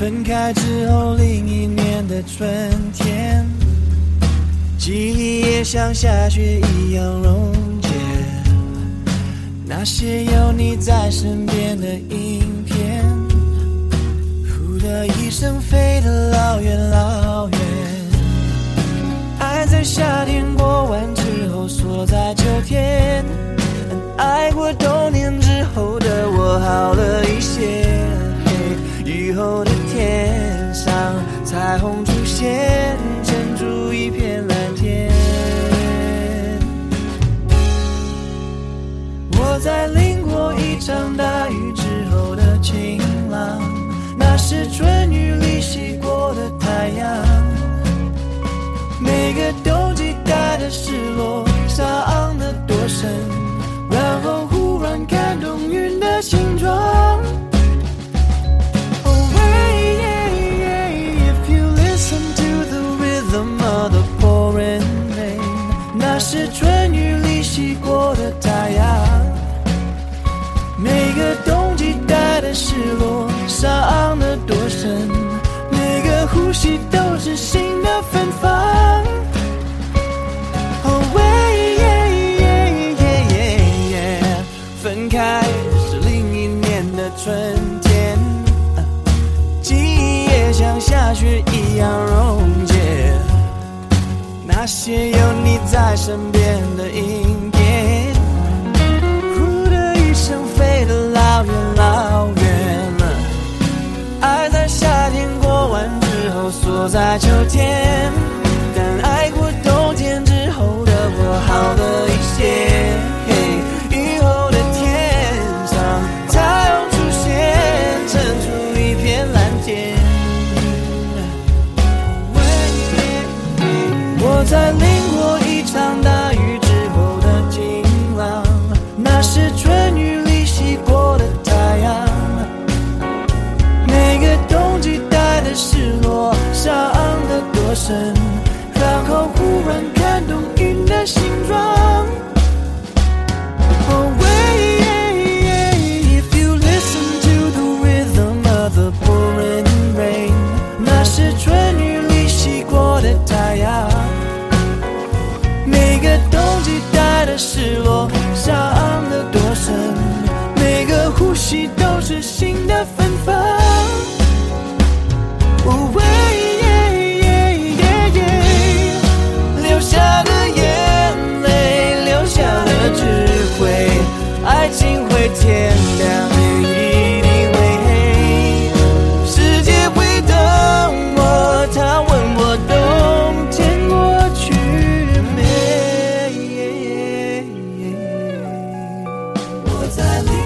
分开之后另一年的春天，记忆也像下雪一样溶解。那些是春雨里洗过的太阳。每个冬季带的失落，伤得多深，然后忽然看懂云的形状。那是春雨里洗过的芬芳。哦喂耶耶耶耶耶分开是另一年的春天，记忆也像下雪一样溶解。那些有你在身边的影锁在秋天，但爱过冬天之后的我好了一些。以后的天上，太阳出现，撑出一片蓝天。我在淋过一场大雨之后的晴朗，那是春落，伤得多深，然后忽然看懂云的形状。Oh, yeah, if you listen to the rhythm of the pouring rain，那是春雨里洗过的太阳。每个冬季 Valley.